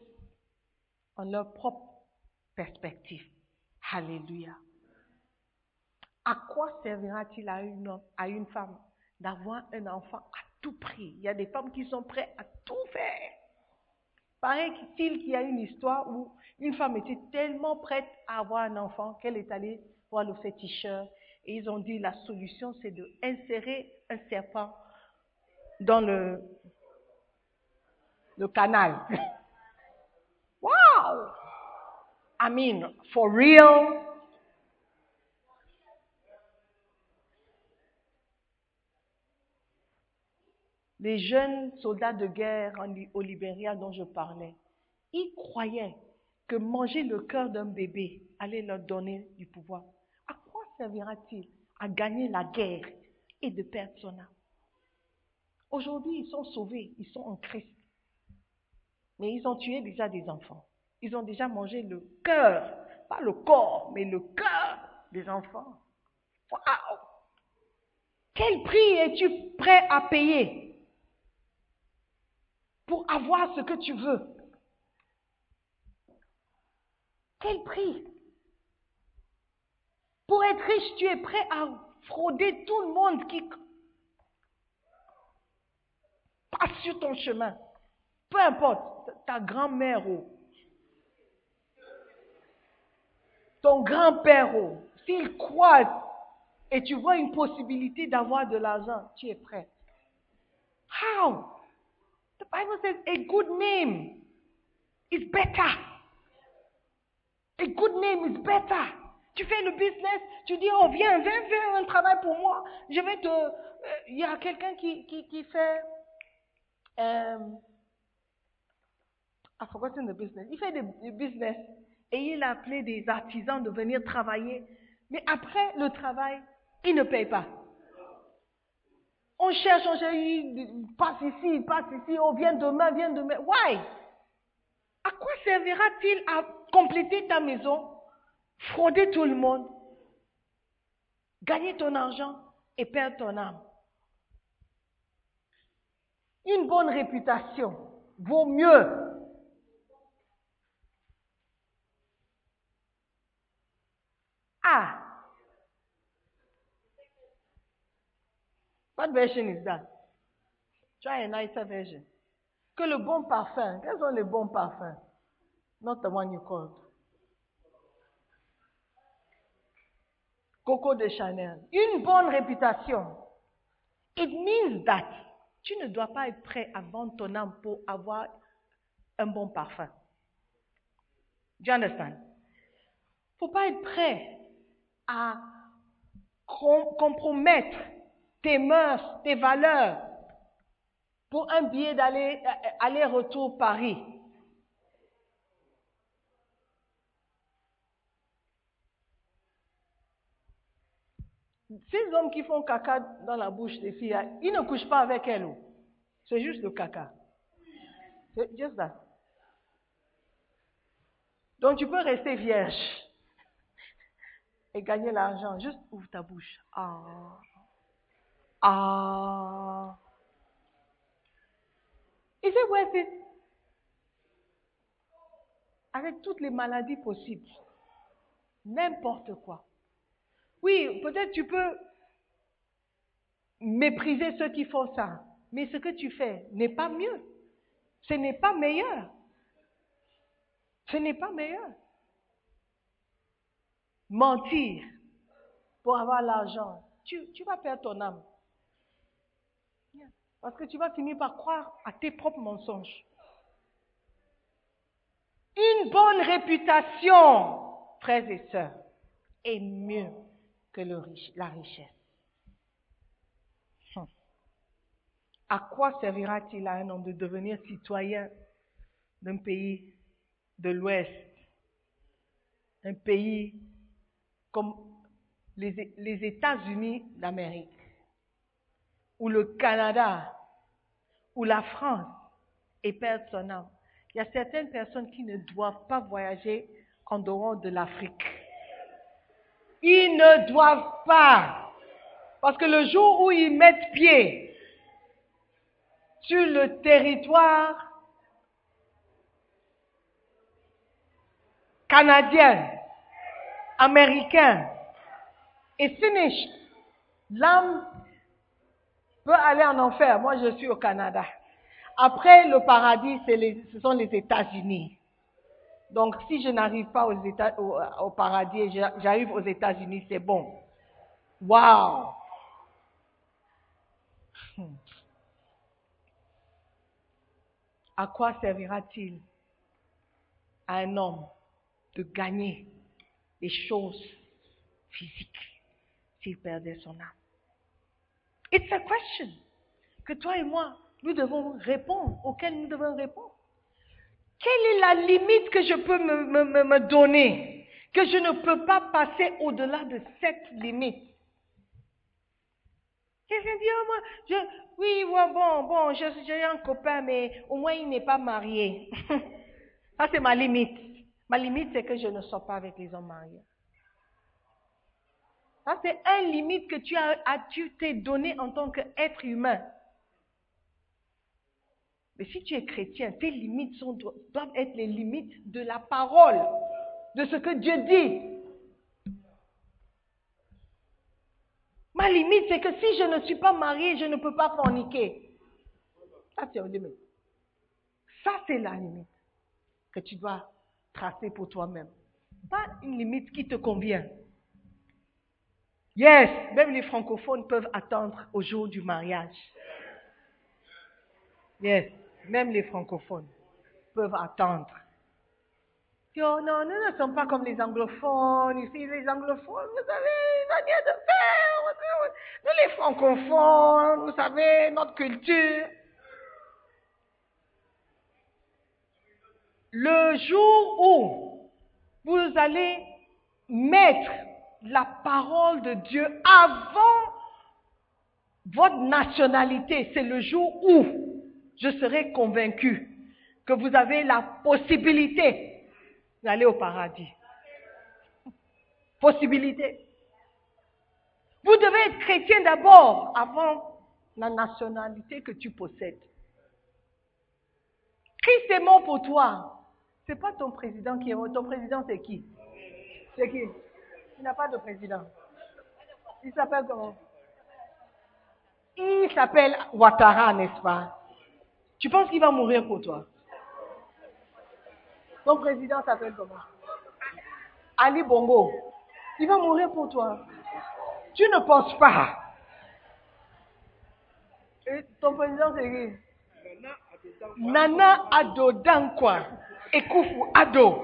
en leur propre perspective. Alléluia. À quoi servira-t-il à une, à une femme d'avoir un enfant à tout prix? Il y a des femmes qui sont prêtes à tout faire. Paraît-il qu'il y a une histoire où une femme était tellement prête à avoir un enfant qu'elle est allée voir le féticheur et ils ont dit la solution c'est de insérer un serpent dans le, le canal. Waouh! I mean, for real? Les jeunes soldats de guerre au Libéria dont je parlais, ils croyaient que manger le cœur d'un bébé allait leur donner du pouvoir. À quoi servira-t-il à gagner la guerre et de perdre son âme? Aujourd'hui, ils sont sauvés, ils sont en Christ. Mais ils ont tué déjà des enfants. Ils ont déjà mangé le cœur, pas le corps, mais le cœur des enfants. Waouh Quel prix es-tu prêt à payer pour avoir ce que tu veux Quel prix? Pour être riche, tu es prêt à frauder tout le monde qui passe sur ton chemin. Peu importe, ta grand-mère ou ton grand-père ou s'il croit et tu vois une possibilité d'avoir de l'argent, tu es prêt. How? Bible says a good name is better. A good name is better. Tu fais le business, tu dis, oh viens, viens faire un travail pour moi. Je vais te... euh, Il y a quelqu'un qui, qui, qui fait... euh, I've forgotten the business? Il fait des business et il a appelé des artisans de venir travailler. Mais après le travail, il ne paye pas. On cherche, on cherche, il passe ici, il passe ici, oh viens demain, viens demain. Why? À quoi servira-t-il à compléter ta maison, frauder tout le monde, gagner ton argent et perdre ton âme? Une bonne réputation vaut mieux Ah. What version is that? Try a nicer version. Que le bon parfum. Quels sont les bons parfums? Not the one you called. Coco de Chanel. Une bonne réputation. It means that tu ne dois pas être prêt à vendre ton âme pour avoir un bon parfum. Do you understand? faut pas être prêt à com- compromettre tes mœurs, tes valeurs pour un billet d'aller aller-retour Paris. Ces hommes qui font caca dans la bouche des filles, là, ils ne couchent pas avec elles. oh. C'est juste le caca. C'est just that. Donc tu peux rester vierge et gagner l'argent. Juste ouvre ta bouche. Ah. Ah. Is it worth it? Avec toutes les maladies possibles. N'importe quoi. Oui, peut-être tu peux mépriser ceux qui font ça. Mais ce que tu fais n'est pas mieux. Ce n'est pas meilleur. Ce n'est pas meilleur mentir pour avoir l'argent, tu, tu vas perdre ton âme. Parce que tu vas finir par croire à tes propres mensonges. Une bonne réputation, frères et sœurs, est mieux que la richesse. Hum. À quoi servira-t-il à un homme de devenir citoyen d'un pays de l'Ouest, un pays comme les États-Unis d'Amérique, ou le Canada, ou la France, et perdre son âme. Il y a certaines personnes qui ne doivent pas voyager en dehors de l'Afrique. Ils ne doivent pas. Parce que le jour où ils mettent pied sur le territoire canadien, américain et finish. L'âme peut aller en enfer. Moi, je suis au Canada. Après le paradis, ce sont les États-Unis. Donc, si je n'arrive pas aux États, au, paradis et j'a- j'arrive aux États-Unis, c'est bon. Wow! Hmm. À quoi servira-t-il à un homme de gagner les choses physiques s'il perdait son âme? It's a question que toi et moi, nous devons répondre, auquel nous devons répondre. Quelle est la limite que je peux me, donner Que je ne peux pas passer au-delà de cette limite? Quelqu'un dit, oh, moi, je, oui, ouais, bon, bon, j'ai un copain, mais au moins il n'est pas marié. Ça, c'est ma limite. Ma limite, c'est que je ne sors pas avec les hommes mariés. Ça, c'est une limite que tu as, tu t'es donné en tant qu'être humain. Mais si tu es chrétien, tes limites doivent être les limites de la parole, de ce que Dieu dit. Ma limite, c'est que si je ne suis pas marié, je ne peux pas forniquer. Limite. Ça, c'est la limite que tu dois tracer pour toi-même. Pas une limite qui te convient. Yes, même les francophones peuvent attendre au jour du mariage. Yes, même les francophones peuvent attendre. Oh non, nous ne sommes pas comme les anglophones. Ici, les anglophones, vous savez, n'ont rien de faire. Nous, les francophones, vous savez, notre culture. Le jour où vous allez mettre la parole de Dieu avant votre nationalité, c'est le jour où je serai convaincu que vous avez la possibilité d'aller au paradis. Possibilité. Vous devez être chrétien d'abord avant la nationalité que tu possèdes. Christ est mort pour toi. C'est pas ton président qui est mort. Ton président, c'est qui? C'est qui? Il n'a pas de président. Il s'appelle comment? Il s'appelle Ouattara, n'est-ce pas? Tu penses qu'il va mourir pour toi? Ton président s'appelle comment? Ali Bongo. Il va mourir pour toi. Tu ne penses pas. Et ton président, c'est qui? Nana Ado Dankwa. Ekufu Ado.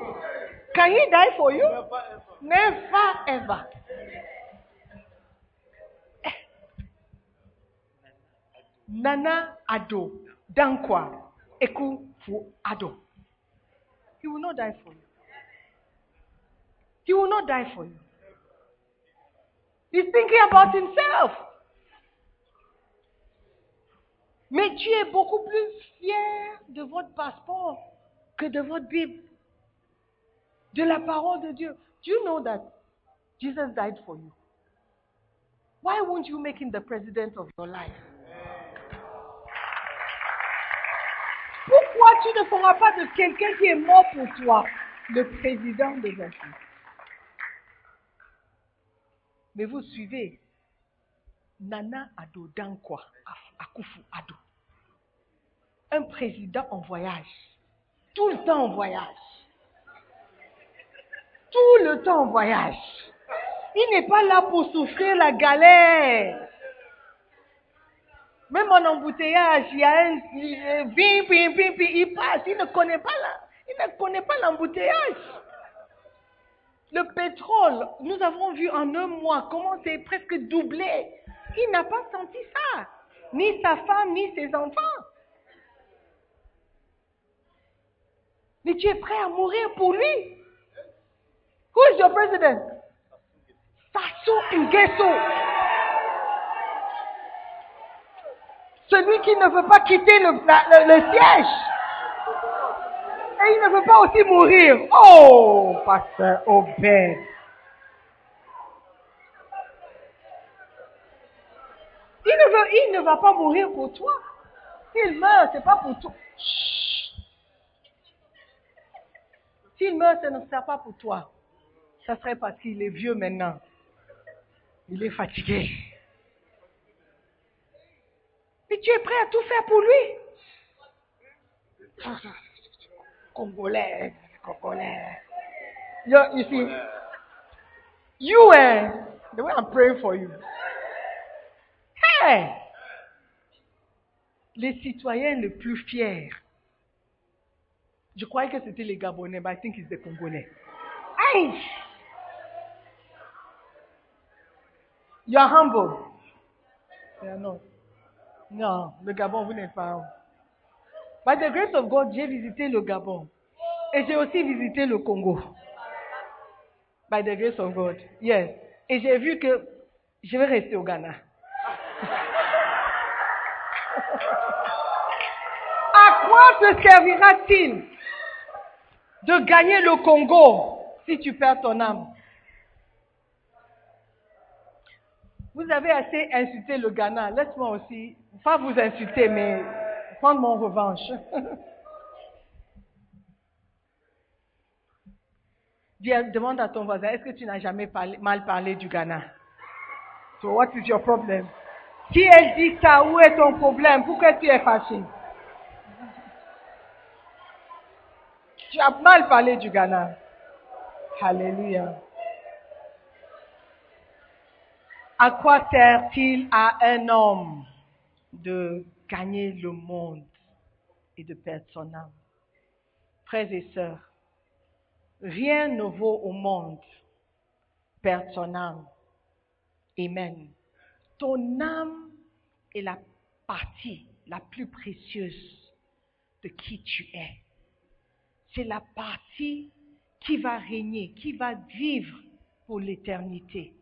Can he die for you? Never ever. Nana Ado Dankwa. Ekufu Ado. He will not die for you. He will not die for you. He's thinking about himself. Mais tu es beaucoup plus fier de votre passeport que de votre Bible, de la parole de Dieu. Do you know that Jesus died for you? Why won't you make him the president of your life? Pourquoi tu ne feras pas de quelqu'un qui est mort pour toi le président de ta vie? Mais vous suivez Nana Ado Dankwa Akufu Ado. Un président en voyage. Tout le temps en voyage. Tout le temps en voyage. Il n'est pas là pour souffrir la galère. Même en embouteillage, il y a un bim, bim, bim, il passe. Il ne connaît pas la, il ne connaît pas l'embouteillage. Le pétrole, nous avons vu en un mois comment c'est presque doublé. Il n'a pas senti ça. Ni sa femme, ni ses enfants. Mais tu es prêt à mourir pour lui? Who is your president? Sassou Nguesso. Celui qui ne veut pas quitter le, siège. Et il ne veut pas aussi mourir. Oh, pasteur Obed. Il ne, veut, il ne va pas mourir pour toi. S'il meurt, c'est pas pour toi. S'il meurt, ce ne sera pas pour toi. Ça serait parce qu'il est vieux maintenant. Il est fatigué. Mais tu es prêt à tout faire pour lui? Congolais, Congolais. You, see, you eh, the way I'm praying for you. Hey! Les citoyens les plus fiers. Je croyais que c'était les Gabonais, but I think it's the Congolais. Nice! You are humble. Yeah, non. Non, le Gabon, vous n'êtes pas. By the grace of God, j'ai visité le Gabon. Et j'ai aussi visité le Congo. By the grace of God. Yes. Et j'ai vu que je vais rester au Ghana. à quoi te servira-t-il de gagner le Congo si tu perds ton âme? Vous avez assez insulté le Ghana. Laisse-moi aussi, pas vous insulter, mais prendre mon revanche. demande à ton voisin, est-ce que tu n'as jamais mal parlé du Ghana? So what is your problem? Si elle dit ça, où est ton problème? Pourquoi tu es fâché? Tu as mal parlé du Ghana. Alléluia. À quoi sert-il à un homme de gagner le monde et de perdre son âme? Frères et sœurs, rien ne vaut au monde perdre son âme. Amen. Ton âme est la partie la plus précieuse de qui tu es. C'est la partie qui va régner, qui va vivre pour l'éternité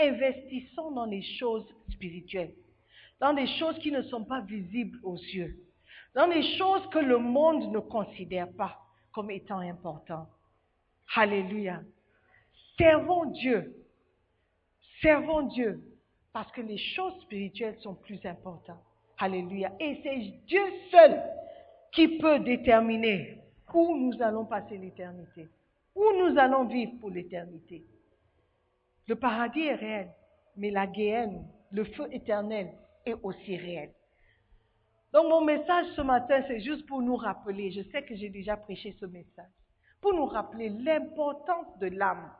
investissons dans les choses spirituelles, dans des choses qui ne sont pas visibles aux yeux, dans des choses que le monde ne considère pas comme étant importantes. Alléluia. Servons Dieu. Servons Dieu parce que les choses spirituelles sont plus importantes. Alléluia. Et c'est Dieu seul qui peut déterminer où nous allons passer l'éternité, où nous allons vivre pour l'éternité. Le paradis est réel, mais la guéhenne, le feu éternel, est aussi réel. Donc mon message ce matin, c'est juste pour nous rappeler, je sais que j'ai déjà prêché ce message, pour nous rappeler l'importance de l'âme,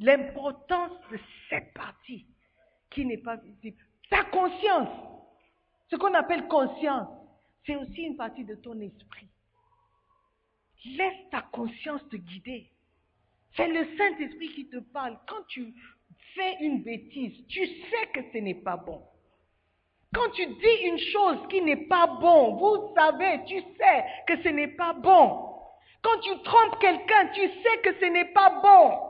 l'importance de cette partie qui n'est pas visible. Ta conscience, ce qu'on appelle conscience, c'est aussi une partie de ton esprit. Laisse ta conscience te guider. C'est le Saint-Esprit qui te parle. Quand tu fais une bêtise, tu sais que ce n'est pas bon. Quand tu dis une chose qui n'est pas bon, vous savez, tu sais que ce n'est pas bon. Quand tu trompes quelqu'un, tu sais que ce n'est pas bon.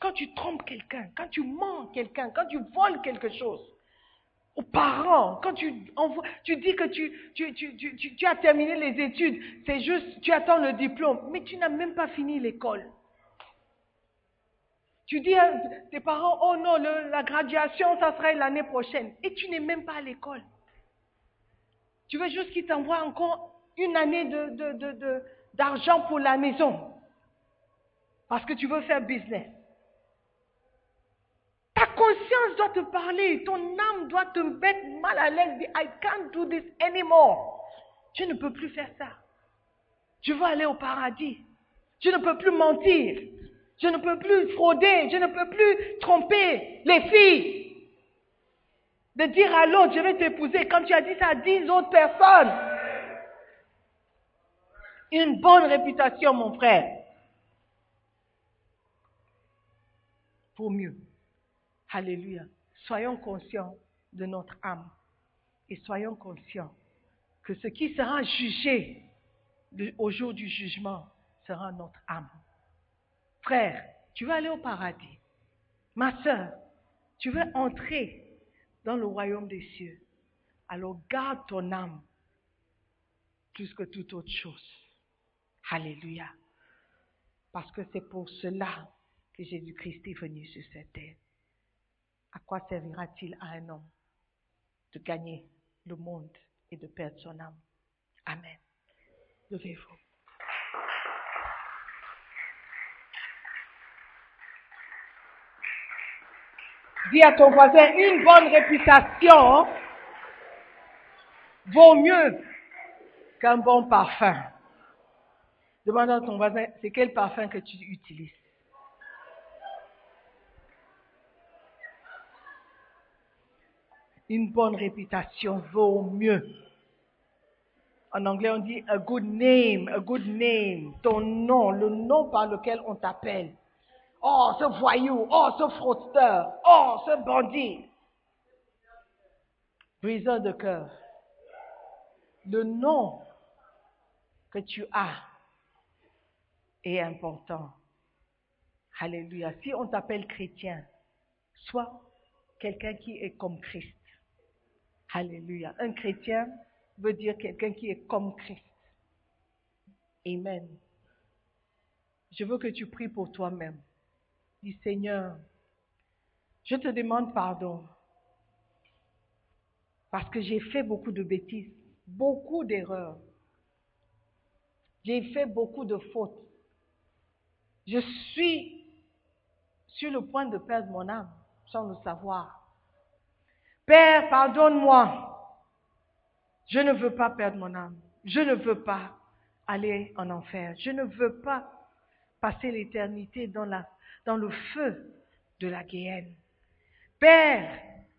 Quand tu trompes quelqu'un, quand tu mens quelqu'un, quand tu voles quelque chose, aux parents, quand tu, tu dis que tu, tu, tu, as terminé les études, c'est juste, tu attends le diplôme, mais tu n'as même pas fini l'école. Tu dis à tes parents, oh non, la graduation, ça serait l'année prochaine, et tu n'es même pas à l'école. Tu veux juste qu'ils t'envoient encore une année d'argent de, de, pour la maison, parce que tu veux faire business. Conscience doit te parler, ton âme doit te mettre mal à l'aise. I can't do this anymore. Je ne peux plus faire ça. Je veux aller au paradis. Je ne peux plus mentir. Je ne peux plus frauder. Je ne peux plus tromper les filles. De dire à l'autre, je vais t'épouser quand tu as dit ça à dix autres personnes. Une bonne réputation, mon frère. Pour mieux. Alléluia. Soyons conscients de notre âme et soyons conscients que ce qui sera jugé au jour du jugement sera notre âme. Frère, tu veux aller au paradis. Ma soeur, tu veux entrer dans le royaume des cieux. Alors garde ton âme plus que toute autre chose. Alléluia. Parce que c'est pour cela que Jésus-Christ est venu sur cette terre. À quoi servira-t-il à un homme de gagner le monde et de perdre son âme? Amen. Levez-vous. Dis à ton voisin, une bonne réputation vaut mieux qu'un bon parfum. Demande à ton voisin, c'est quel parfum que tu utilises? Une bonne réputation vaut mieux. En anglais, on dit a good name, a good name. Ton nom, le nom par lequel on t'appelle. Oh, ce voyou, oh, ce fraudeur, oh, ce bandit. Briseur de cœur. Le nom que tu as est important. Alléluia. Si on t'appelle chrétien, sois quelqu'un qui est comme Christ. Alléluia. Un chrétien veut dire quelqu'un qui est comme Christ. Amen. Je veux que tu pries pour toi-même. Dis Seigneur, je te demande pardon parce que j'ai fait beaucoup de bêtises, beaucoup d'erreurs. J'ai fait beaucoup de fautes. Je suis sur le point de perdre mon âme sans le savoir. Père, pardonne-moi. Je ne veux pas perdre mon âme. Je ne veux pas aller en enfer. Je ne veux pas passer l'éternité dans, le feu de la guéhenne. Père,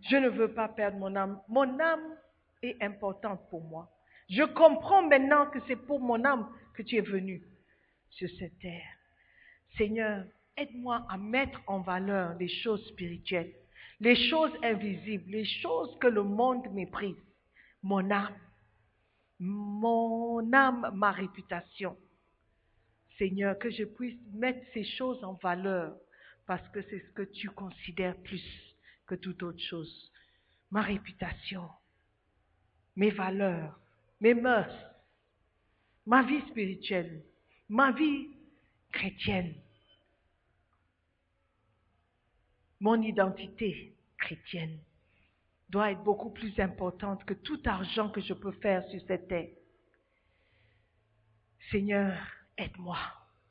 je ne veux pas perdre mon âme. Mon âme est importante pour moi. Je comprends maintenant que c'est pour mon âme que tu es venu sur cette terre. Seigneur, aide-moi à mettre en valeur les choses spirituelles, les choses invisibles, les choses que le monde méprise. Mon âme, mon âme, ma réputation. Seigneur, que je puisse mettre ces choses en valeur parce que c'est ce que tu considères plus que toute autre chose. Ma réputation, mes valeurs, mes mœurs, ma vie spirituelle, ma vie chrétienne, mon identité chrétienne doit être beaucoup plus importante que tout argent que je peux faire sur cette terre. Seigneur, aide-moi.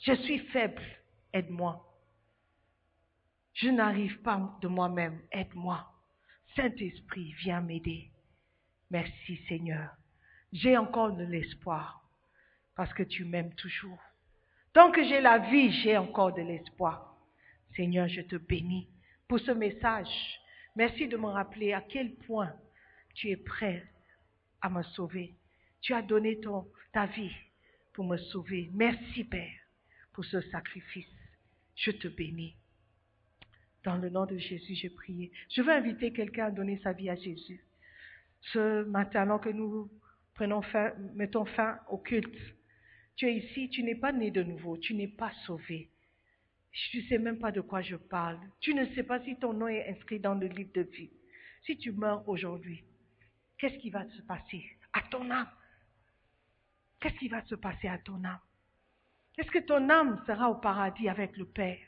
Je suis faible, aide-moi. Je n'arrive pas de moi-même, aide-moi. Saint-Esprit, viens m'aider. Merci Seigneur. J'ai encore de l'espoir parce que tu m'aimes toujours. Tant que j'ai la vie, j'ai encore de l'espoir. Seigneur, je te bénis pour ce message. Merci de me rappeler à quel point tu es prêt à me sauver. Tu as donné ta vie pour me sauver. Merci Père pour ce sacrifice. Je te bénis. Dans le nom de Jésus, j'ai prié. Je veux inviter quelqu'un à donner sa vie à Jésus. Ce matin, alors que nous prenons fin, mettons fin au culte, tu es ici, tu n'es pas né de nouveau, tu n'es pas sauvé. Tu ne sais même pas de quoi je parle. Tu ne sais pas si ton nom est inscrit dans le livre de vie. Si tu meurs aujourd'hui, qu'est-ce qui va se passer à ton âme? Qu'est-ce qui va se passer à ton âme? Est-ce que ton âme sera au paradis avec le Père?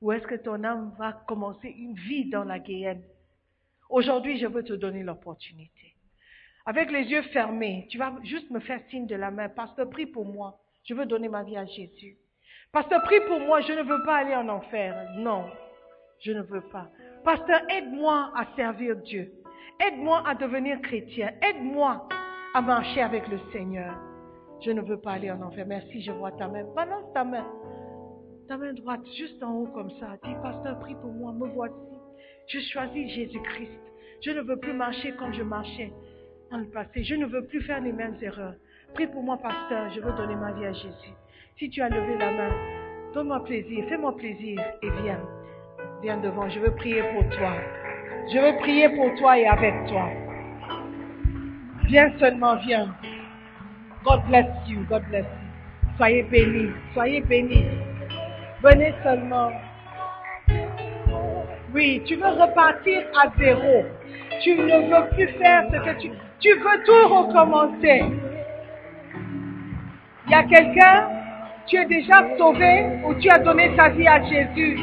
Ou est-ce que ton âme va commencer une vie dans la guéhenne? Aujourd'hui, je veux te donner l'opportunité. Avec les yeux fermés, tu vas juste me faire signe de la main. Pasteur, prie pour moi. Je veux donner ma vie à Jésus. Pasteur, prie pour moi. Je ne veux pas aller en enfer. Non, je ne veux pas. Pasteur, aide-moi à servir Dieu. Aide-moi à devenir chrétien. Aide-moi à marcher avec le Seigneur. Je ne veux pas aller en enfer. Merci, je vois ta main. Balance ta main ta main droite juste en haut comme ça. Dis, pasteur, prie pour moi, me voici. Je choisis Jésus-Christ. Je ne veux plus marcher comme je marchais dans le passé. Je ne veux plus faire les mêmes erreurs. Prie pour moi, pasteur. Je veux donner ma vie à Jésus. Si tu as levé la main, donne-moi plaisir, fais-moi plaisir et viens. Viens devant. Je veux prier pour toi. Je veux prier pour toi et avec toi. Viens seulement, viens. God bless you. God bless you. Soyez bénis. Soyez bénis. Venez seulement. Oui, tu veux repartir à zéro. Tu ne veux plus faire ce que tu... Tu veux tout recommencer. Il y a quelqu'un, tu es déjà sauvé ou tu as donné ta vie à Jésus,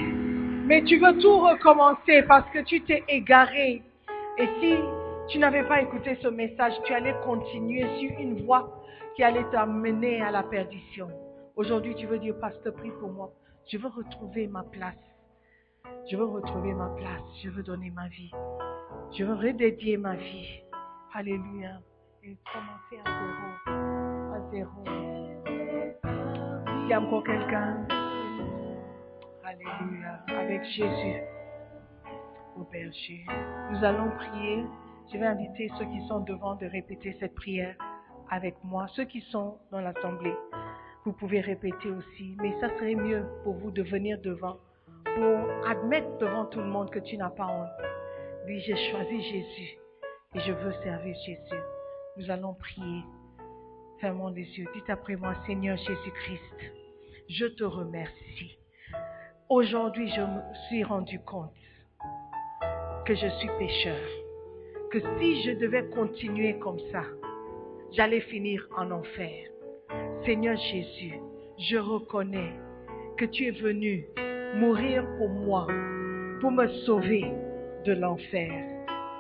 mais tu veux tout recommencer parce que tu t'es égaré. Et si tu n'avais pas écouté ce message, tu allais continuer sur une voie qui allait t'amener à la perdition. Aujourd'hui, tu veux dire, pasteur, prie pour moi. Je veux retrouver ma place. Je veux retrouver ma place. Je veux donner ma vie. Je veux redédier ma vie. Alléluia. Et commencer à zéro. À zéro. Y a encore quelqu'un. Alléluia. Avec Jésus. Au berger. Nous allons prier. Je vais inviter ceux qui sont devant de répéter cette prière. avec moi. Ceux qui sont dans l'assemblée, vous pouvez répéter aussi, mais ça serait mieux pour vous de venir devant, pour admettre devant tout le monde que tu n'as pas honte. Oui, j'ai choisi Jésus et je veux servir Jésus. Nous allons prier. Fermons les yeux. Dites après moi, Seigneur Jésus-Christ, je te remercie. Aujourd'hui, je me suis rendu compte que je suis pécheur, que si je devais continuer comme ça, j'allais finir en enfer. Seigneur Jésus, je reconnais que tu es venu mourir pour moi, pour me sauver de l'enfer.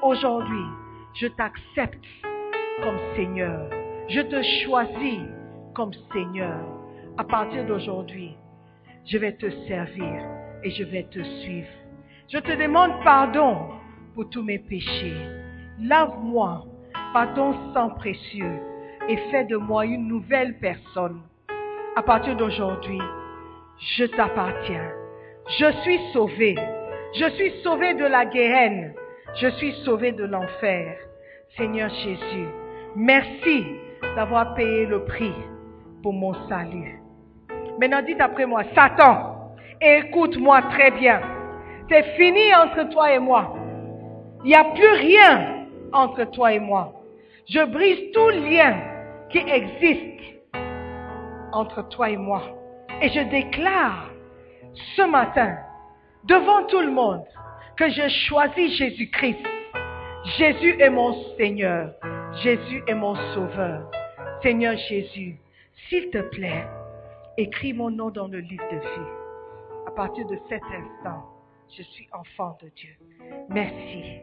Aujourd'hui, je t'accepte comme Seigneur. Je te choisis comme Seigneur. À partir d'aujourd'hui, je vais te servir et je vais te suivre. Je te demande pardon pour tous mes péchés. Lave-moi par ton sang précieux et fais de moi une nouvelle personne. À partir d'aujourd'hui, je t'appartiens. Je suis sauvé. Je suis sauvé de la guérine. Je suis sauvé de l'enfer. Seigneur Jésus, merci d'avoir payé le prix pour mon salut. Maintenant, dites après moi, Satan, écoute-moi très bien. C'est fini entre toi et moi. Il n'y a plus rien entre toi et moi. Je brise tout lien qui existe entre toi et moi. Et je déclare ce matin, devant tout le monde, que je choisis Jésus-Christ. Jésus est mon Seigneur. Jésus est mon Sauveur. Seigneur Jésus, s'il te plaît, écris mon nom dans le livre de vie. À partir de cet instant, je suis enfant de Dieu. Merci.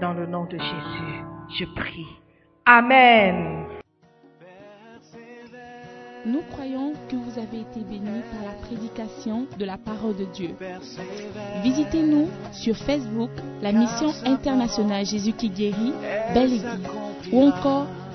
Dans le nom de Jésus, je prie. Amen. Nous croyons que vous avez été bénis par la prédication de la parole de Dieu. Visitez-nous sur Facebook, la mission internationale Jésus qui guérit, Belle Église, ou encore